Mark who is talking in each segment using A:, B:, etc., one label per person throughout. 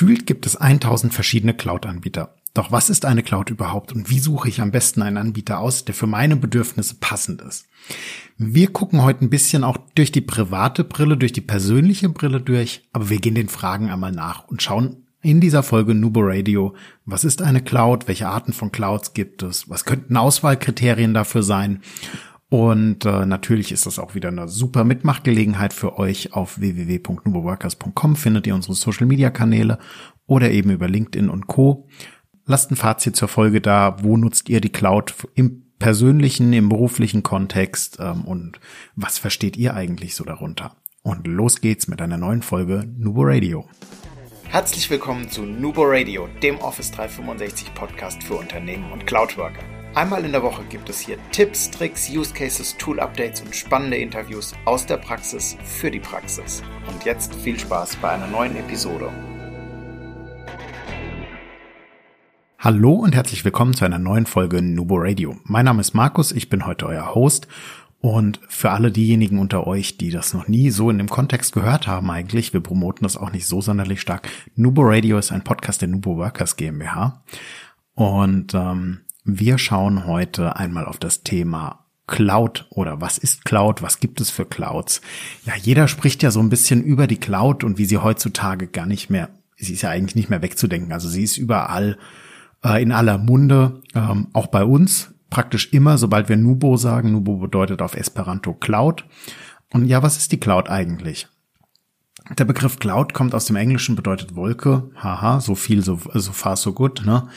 A: Gefühlt gibt es 1000 verschiedene Cloud-Anbieter. Doch was ist eine Cloud überhaupt und wie suche ich am besten einen Anbieter aus, der für meine Bedürfnisse passend ist? Wir gucken heute ein bisschen auch durch die private Brille, durch die persönliche Brille durch, aber wir gehen den Fragen einmal nach und schauen in dieser Folge Nubo Radio, was ist eine Cloud, welche Arten von Clouds gibt es, was könnten Auswahlkriterien dafür sein und äh, natürlich ist das auch wieder eine super Mitmachgelegenheit für euch. Auf www.nuboworkers.com findet ihr unsere Social-Media-Kanäle oder eben über LinkedIn und Co. Lasst ein Fazit zur Folge da. Wo nutzt ihr die Cloud im persönlichen, im beruflichen Kontext ähm, und was versteht ihr eigentlich so darunter? Und los geht's mit einer neuen Folge Nubo Radio.
B: Herzlich willkommen zu Nubo Radio, dem Office 365 Podcast für Unternehmen und Cloud-Worker. Einmal in der Woche gibt es hier Tipps, Tricks, Use Cases, Tool Updates und spannende Interviews aus der Praxis für die Praxis. Und jetzt viel Spaß bei einer neuen Episode.
A: Hallo und herzlich willkommen zu einer neuen Folge Nubo Radio. Mein Name ist Markus, ich bin heute euer Host und für alle diejenigen unter euch, die das noch nie so in dem Kontext gehört haben eigentlich, wir promoten das auch nicht so sonderlich stark. Nubo Radio ist ein Podcast der Nubo Workers GmbH und ähm, wir schauen heute einmal auf das Thema Cloud oder was ist Cloud, was gibt es für Clouds. Ja, jeder spricht ja so ein bisschen über die Cloud und wie sie heutzutage gar nicht mehr, sie ist ja eigentlich nicht mehr wegzudenken. Also sie ist überall äh, in aller Munde, ähm, auch bei uns praktisch immer, sobald wir Nubo sagen. Nubo bedeutet auf Esperanto Cloud. Und ja, was ist die Cloud eigentlich? Der Begriff Cloud kommt aus dem Englischen, bedeutet Wolke. Haha, so viel, so, so far, so good. Ne?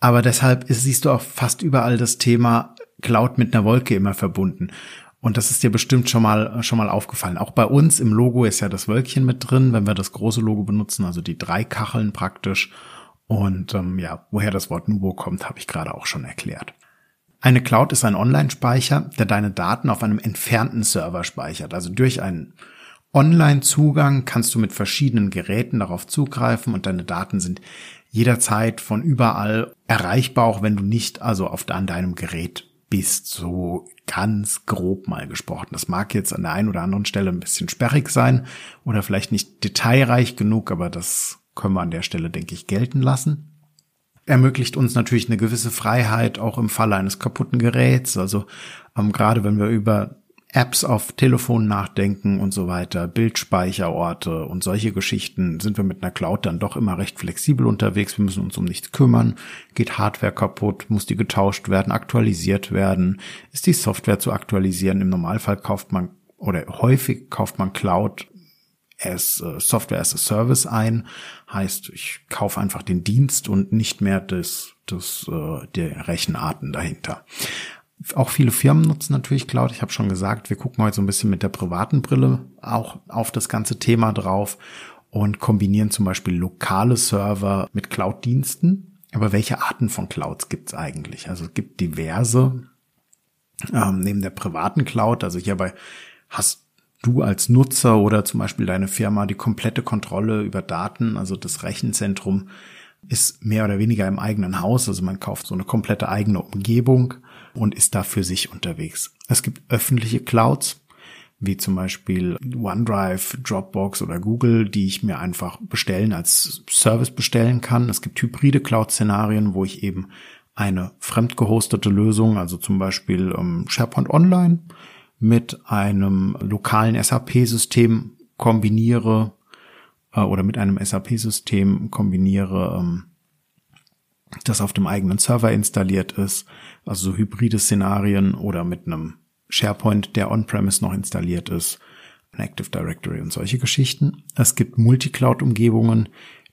A: Aber deshalb ist, siehst du auch fast überall das Thema Cloud mit einer Wolke immer verbunden. Und das ist dir bestimmt schon mal, schon mal aufgefallen. Auch bei uns im Logo ist ja das Wölkchen mit drin, wenn wir das große Logo benutzen, also die drei Kacheln praktisch. Und ähm, ja, woher das Wort Nubo kommt, habe ich gerade auch schon erklärt. Eine Cloud ist ein Online-Speicher, der deine Daten auf einem entfernten Server speichert. Also durch einen Online-Zugang kannst du mit verschiedenen Geräten darauf zugreifen und deine Daten sind jederzeit von überall erreichbar, auch wenn du nicht also auf an deinem Gerät bist, so ganz grob mal gesprochen. Das mag jetzt an der einen oder anderen Stelle ein bisschen sperrig sein oder vielleicht nicht detailreich genug, aber das können wir an der Stelle, denke ich, gelten lassen. Ermöglicht uns natürlich eine gewisse Freiheit, auch im Falle eines kaputten Geräts. Also ähm, gerade wenn wir über Apps auf Telefon nachdenken und so weiter, Bildspeicherorte und solche Geschichten sind wir mit einer Cloud dann doch immer recht flexibel unterwegs. Wir müssen uns um nichts kümmern. Geht Hardware kaputt, muss die getauscht werden, aktualisiert werden, ist die Software zu aktualisieren. Im Normalfall kauft man oder häufig kauft man Cloud as Software as a Service ein. Heißt, ich kaufe einfach den Dienst und nicht mehr das, das, uh, der Rechenarten dahinter. Auch viele Firmen nutzen natürlich Cloud. Ich habe schon gesagt, wir gucken heute so ein bisschen mit der privaten Brille auch auf das ganze Thema drauf und kombinieren zum Beispiel lokale Server mit Cloud-Diensten. Aber welche Arten von Clouds gibt es eigentlich? Also es gibt diverse. Ähm, neben der privaten Cloud, also hierbei hast du als Nutzer oder zum Beispiel deine Firma die komplette Kontrolle über Daten, also das Rechenzentrum ist mehr oder weniger im eigenen Haus, also man kauft so eine komplette eigene Umgebung und ist da für sich unterwegs. Es gibt öffentliche Clouds, wie zum Beispiel OneDrive, Dropbox oder Google, die ich mir einfach bestellen, als Service bestellen kann. Es gibt hybride Cloud-Szenarien, wo ich eben eine fremdgehostete Lösung, also zum Beispiel ähm, SharePoint Online, mit einem lokalen SAP-System kombiniere äh, oder mit einem SAP-System kombiniere, ähm, das auf dem eigenen Server installiert ist, also so hybride Szenarien oder mit einem SharePoint, der on-premise noch installiert ist, ein Active Directory und solche Geschichten. Es gibt Multicloud-Umgebungen,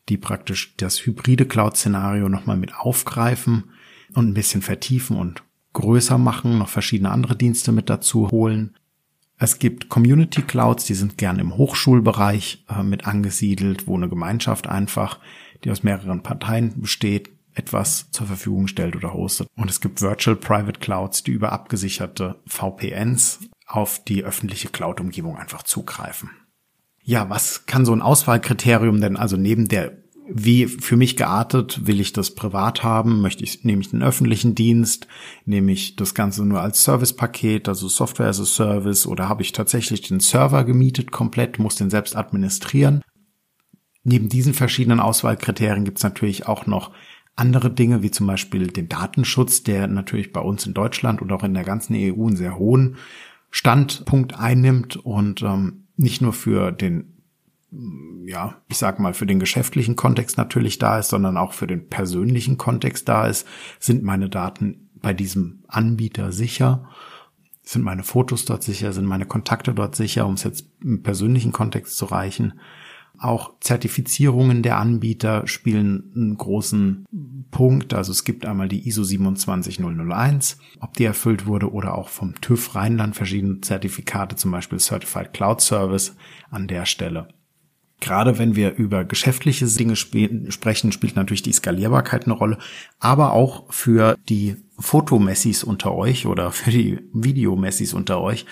A: die praktisch das hybride Cloud-Szenario nochmal mit aufgreifen und ein bisschen vertiefen und größer machen, noch verschiedene andere Dienste mit dazu holen. Es gibt Community Clouds, die sind gern im Hochschulbereich äh, mit angesiedelt, wo eine Gemeinschaft einfach, die aus mehreren Parteien besteht, etwas zur Verfügung stellt oder hostet. Und es gibt Virtual Private Clouds, die über abgesicherte VPNs auf die öffentliche Cloud-Umgebung einfach zugreifen. Ja, was kann so ein Auswahlkriterium denn also neben der wie für mich geartet, will ich das privat haben, möchte ich, nehme ich den öffentlichen Dienst, nehme ich das Ganze nur als Servicepaket, also Software as a Service, oder habe ich tatsächlich den Server gemietet komplett, muss den selbst administrieren Neben diesen verschiedenen Auswahlkriterien gibt es natürlich auch noch andere Dinge, wie zum Beispiel den Datenschutz, der natürlich bei uns in Deutschland und auch in der ganzen EU einen sehr hohen Standpunkt einnimmt und ähm, nicht nur für den ja, ich sag mal, für den geschäftlichen Kontext natürlich da ist, sondern auch für den persönlichen Kontext da ist, sind meine Daten bei diesem Anbieter sicher, sind meine Fotos dort sicher, sind meine Kontakte dort sicher, um es jetzt im persönlichen Kontext zu reichen. Auch Zertifizierungen der Anbieter spielen einen großen Punkt. Also es gibt einmal die ISO 27001, ob die erfüllt wurde, oder auch vom TÜV Rheinland verschiedene Zertifikate, zum Beispiel Certified Cloud Service an der Stelle. Gerade wenn wir über geschäftliche Dinge sprechen, spielt natürlich die Skalierbarkeit eine Rolle, aber auch für die Fotomessis unter euch oder für die Videomessis unter euch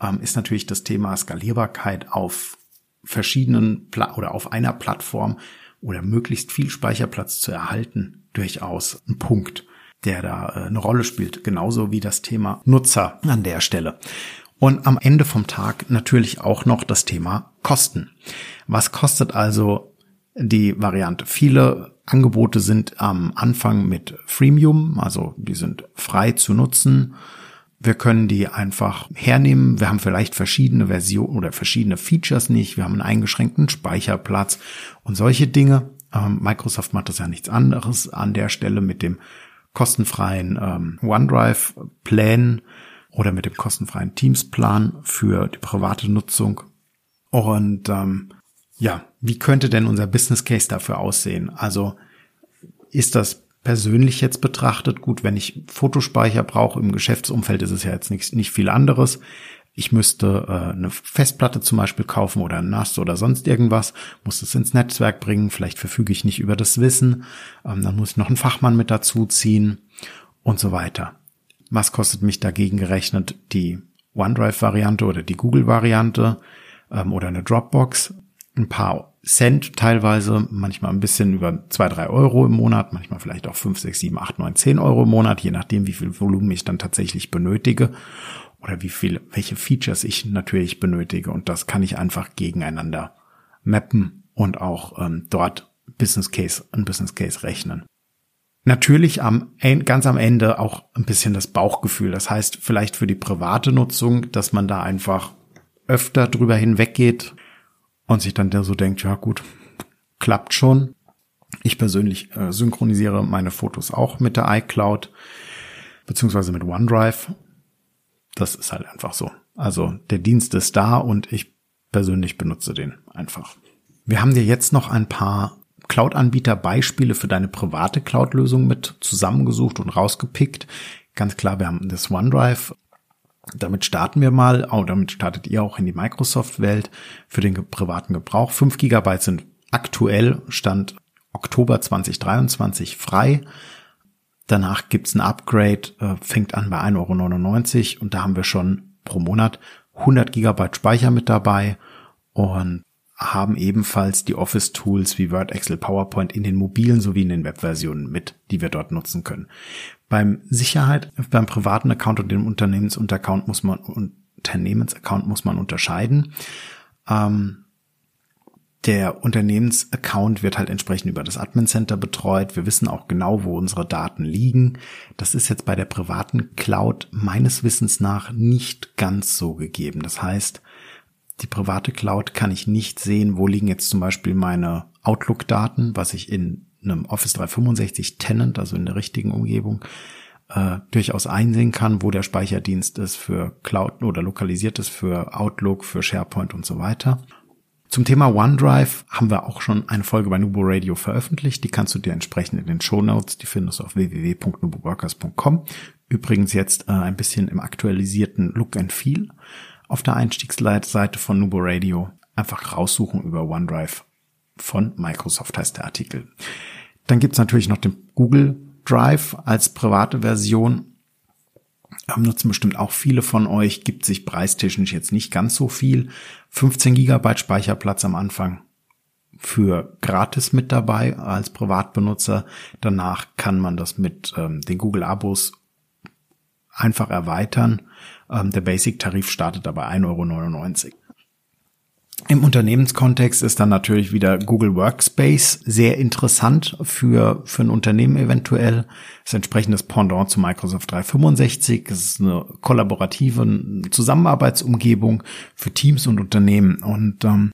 A: ähm, ist natürlich das Thema Skalierbarkeit auf verschiedenen Pla oder auf einer Plattform oder möglichst viel Speicherplatz zu erhalten durchaus ein Punkt, der da äh, eine Rolle spielt, genauso wie das Thema Nutzer an der Stelle. Und am Ende vom Tag natürlich auch noch das Thema Kosten. Was kostet also die Variante? Viele Angebote sind am Anfang mit Freemium, also die sind frei zu nutzen. Wir können die einfach hernehmen. Wir haben vielleicht verschiedene Versionen oder verschiedene Features nicht. Wir haben einen eingeschränkten Speicherplatz und solche Dinge. Ähm, Microsoft macht das ja nichts anderes an der Stelle mit dem kostenfreien ähm, OneDrive-Plan oder mit dem kostenfreien Teams-Plan für die private Nutzung. Und ähm, ja, wie könnte denn unser Business Case dafür aussehen? Also ist das persönlich jetzt betrachtet gut, wenn ich Fotospeicher brauche im Geschäftsumfeld ist es ja jetzt nicht, nicht viel anderes. Ich müsste äh, eine Festplatte zum Beispiel kaufen oder ein NAS oder sonst irgendwas, muss das ins Netzwerk bringen, vielleicht verfüge ich nicht über das Wissen, ähm, dann muss ich noch einen Fachmann mit dazu ziehen und so weiter. Was kostet mich dagegen gerechnet die OneDrive-Variante oder die Google-Variante ähm, oder eine Dropbox? Ein paar Cent teilweise, manchmal ein bisschen über zwei, drei Euro im Monat, manchmal vielleicht auch fünf, sechs, sieben, acht, neun, zehn Euro im Monat, je nachdem, wie viel Volumen ich dann tatsächlich benötige oder wie viel, welche Features ich natürlich benötige. Und das kann ich einfach gegeneinander mappen und auch ähm, dort Business Case, ein Business Case rechnen. Natürlich am, ganz am Ende auch ein bisschen das Bauchgefühl. Das heißt, vielleicht für die private Nutzung, dass man da einfach öfter drüber hinweggeht und sich dann so denkt, ja gut, klappt schon. Ich persönlich äh, synchronisiere meine Fotos auch mit der iCloud beziehungsweise mit OneDrive. Das ist halt einfach so. Also der Dienst ist da und ich persönlich benutze den einfach. Wir haben dir jetzt noch ein paar Cloud-Anbieter Beispiele für deine private Cloud-Lösung mit zusammengesucht und rausgepickt. Ganz klar, wir haben das OneDrive. Damit starten wir mal, oh, damit startet ihr auch in die Microsoft-Welt für den privaten Gebrauch. 5 Gigabyte sind aktuell Stand Oktober 2023 frei. Danach gibt's ein Upgrade, äh, fängt an bei 1,99 Euro und da haben wir schon pro Monat 100 Gigabyte Speicher mit dabei und haben ebenfalls die Office-Tools wie Word, Excel, PowerPoint in den mobilen sowie in den Webversionen mit, die wir dort nutzen können. Beim Sicherheit, beim privaten Account und dem Unternehmensaccount muss man, Unternehmensaccount muss man unterscheiden. Ähm, der Unternehmensaccount wird halt entsprechend über das Admin Center betreut. Wir wissen auch genau, wo unsere Daten liegen. Das ist jetzt bei der privaten Cloud meines Wissens nach nicht ganz so gegeben. Das heißt, die private Cloud kann ich nicht sehen, wo liegen jetzt zum Beispiel meine Outlook-Daten, was ich in einem Office 365 Tenant, also in der richtigen Umgebung, äh, durchaus einsehen kann, wo der Speicherdienst ist für Cloud oder lokalisiert ist für Outlook, für SharePoint und so weiter. Zum Thema OneDrive haben wir auch schon eine Folge bei Nubo Radio veröffentlicht. Die kannst du dir entsprechend in den Show Notes, die findest du auf www.nuboworkers.com. Übrigens jetzt äh, ein bisschen im aktualisierten Look and Feel auf der Einstiegsseite von Nubo Radio einfach raussuchen über OneDrive von Microsoft heißt der Artikel. Dann gibt's natürlich noch den Google Drive als private Version. Ähm, nutzen bestimmt auch viele von euch, gibt sich preistechnisch jetzt nicht ganz so viel. 15 Gigabyte Speicherplatz am Anfang für gratis mit dabei als Privatbenutzer. Danach kann man das mit ähm, den Google Abos einfach erweitern. Ähm, der Basic-Tarif startet dabei 1,99 Euro. Im Unternehmenskontext ist dann natürlich wieder Google Workspace sehr interessant für, für ein Unternehmen eventuell. Das entsprechendes Pendant zu Microsoft 365. Es ist eine kollaborative Zusammenarbeitsumgebung für Teams und Unternehmen. Und ähm,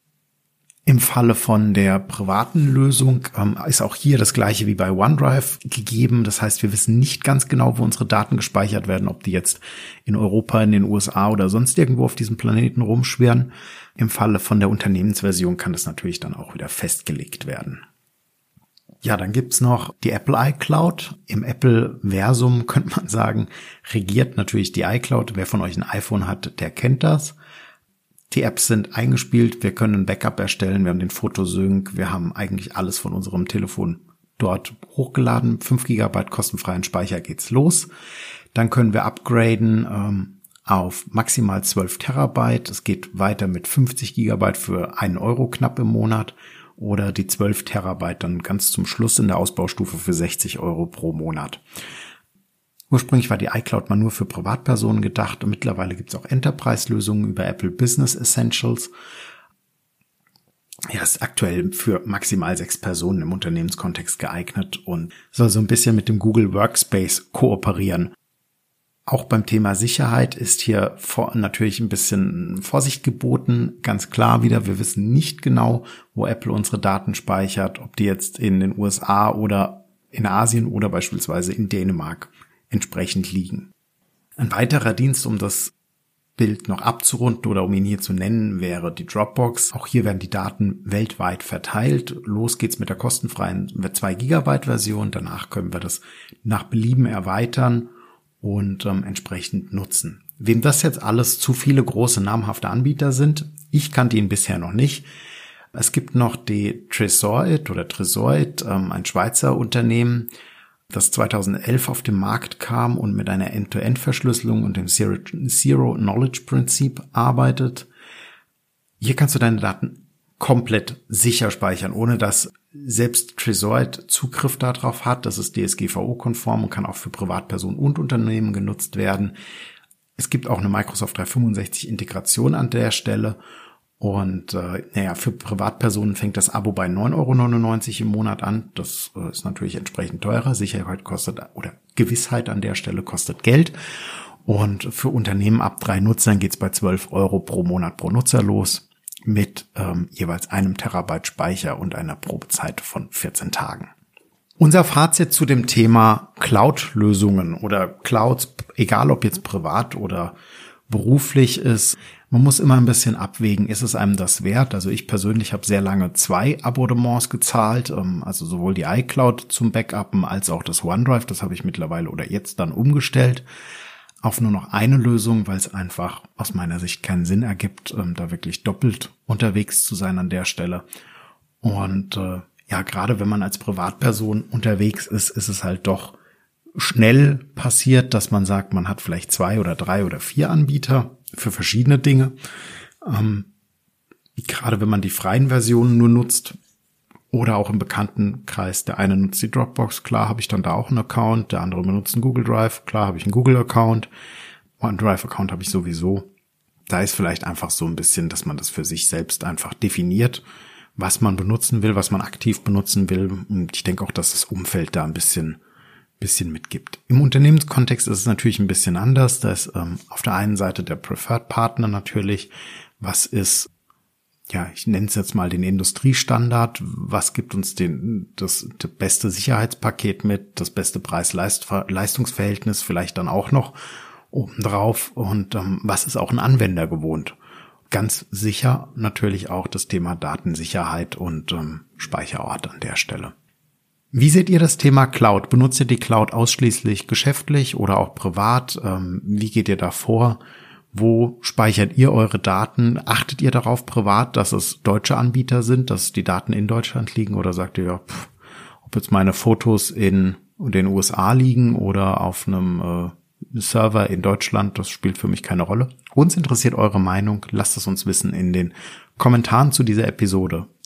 A: im Falle von der privaten Lösung ähm, ist auch hier das gleiche wie bei OneDrive gegeben. Das heißt, wir wissen nicht ganz genau, wo unsere Daten gespeichert werden, ob die jetzt in Europa, in den USA oder sonst irgendwo auf diesem Planeten rumschwirren. Im Falle von der Unternehmensversion kann das natürlich dann auch wieder festgelegt werden. Ja, dann gibt's noch die Apple iCloud. Im Apple-Versum könnte man sagen, regiert natürlich die iCloud. Wer von euch ein iPhone hat, der kennt das. Die Apps sind eingespielt, wir können ein Backup erstellen, wir haben den Fotosync, wir haben eigentlich alles von unserem Telefon dort hochgeladen. 5 GB kostenfreien Speicher geht's los. Dann können wir upgraden ähm, auf maximal 12 Terabyte. Es geht weiter mit 50 Gigabyte für einen Euro knapp im Monat oder die 12 Terabyte dann ganz zum Schluss in der Ausbaustufe für 60 Euro pro Monat. Ursprünglich war die iCloud mal nur für Privatpersonen gedacht und mittlerweile gibt es auch Enterprise-Lösungen über Apple Business Essentials. Ja, ist aktuell für maximal sechs Personen im Unternehmenskontext geeignet und soll so ein bisschen mit dem Google Workspace kooperieren. Auch beim Thema Sicherheit ist hier vor, natürlich ein bisschen Vorsicht geboten. Ganz klar wieder, wir wissen nicht genau, wo Apple unsere Daten speichert, ob die jetzt in den USA oder in Asien oder beispielsweise in Dänemark entsprechend liegen. Ein weiterer Dienst, um das Bild noch abzurunden oder um ihn hier zu nennen, wäre die Dropbox. Auch hier werden die Daten weltweit verteilt. Los geht's mit der kostenfreien 2 Gigabyte Version. Danach können wir das nach Belieben erweitern und ähm, entsprechend nutzen. Wem das jetzt alles zu viele große namhafte Anbieter sind, ich kannte ihn bisher noch nicht. Es gibt noch die Tresorit oder Tresorit, ähm, ein Schweizer Unternehmen, das 2011 auf den Markt kam und mit einer End-to-End-Verschlüsselung und dem Zero-Knowledge-Prinzip arbeitet. Hier kannst du deine Daten komplett sicher speichern, ohne dass selbst Tresorit Zugriff darauf hat. Das ist DSGVO-konform und kann auch für Privatpersonen und Unternehmen genutzt werden. Es gibt auch eine Microsoft 365 Integration an der Stelle und äh, naja, für Privatpersonen fängt das Abo bei 9,99 Euro im Monat an. Das äh, ist natürlich entsprechend teurer. Sicherheit kostet oder Gewissheit an der Stelle kostet Geld. Und für Unternehmen ab drei Nutzern geht's bei 12 Euro pro Monat pro Nutzer los mit ähm, jeweils einem Terabyte Speicher und einer Probezeit von 14 Tagen. Unser Fazit zu dem Thema Cloud-Lösungen oder Clouds, egal ob jetzt privat oder beruflich ist, man muss immer ein bisschen abwägen, ist es einem das wert? Also ich persönlich habe sehr lange zwei Abonnements gezahlt, ähm, also sowohl die iCloud zum Backuppen als auch das OneDrive. Das habe ich mittlerweile oder jetzt dann umgestellt auf nur noch eine Lösung, weil es einfach aus meiner Sicht keinen Sinn ergibt, ähm, da wirklich doppelt unterwegs zu sein an der Stelle. Und äh, ja, gerade wenn man als Privatperson unterwegs ist, ist es halt doch schnell passiert, dass man sagt, man hat vielleicht zwei oder drei oder vier Anbieter für verschiedene Dinge. Ähm, gerade wenn man die freien Versionen nur nutzt oder auch im Bekanntenkreis, der eine nutzt die Dropbox, klar habe ich dann da auch einen Account, der andere benutzt einen Google Drive, klar habe ich einen Google Account, OneDrive Account habe ich sowieso. Da ist vielleicht einfach so ein bisschen, dass man das für sich selbst einfach definiert, was man benutzen will, was man aktiv benutzen will. Und ich denke auch, dass das Umfeld da ein bisschen bisschen mitgibt. Im Unternehmenskontext ist es natürlich ein bisschen anders. Da ist ähm, auf der einen Seite der Preferred Partner natürlich, was ist, ja, ich nenne es jetzt mal den Industriestandard, was gibt uns den, das, das beste Sicherheitspaket mit, das beste Preis-Leistungsverhältnis vielleicht dann auch noch obendrauf und ähm, was ist auch ein Anwender gewohnt. Ganz sicher natürlich auch das Thema Datensicherheit und ähm, Speicherort an der Stelle. Wie seht ihr das Thema Cloud? Benutzt ihr die Cloud ausschließlich geschäftlich oder auch privat? Ähm, wie geht ihr da vor? Wo speichert ihr eure Daten? Achtet ihr darauf privat, dass es deutsche Anbieter sind, dass die Daten in Deutschland liegen? Oder sagt ihr, pff, ob jetzt meine Fotos in den USA liegen oder auf einem äh, Server in Deutschland, das spielt für mich keine Rolle. Uns interessiert eure Meinung. Lasst es uns wissen in den Kommentaren zu dieser Episode.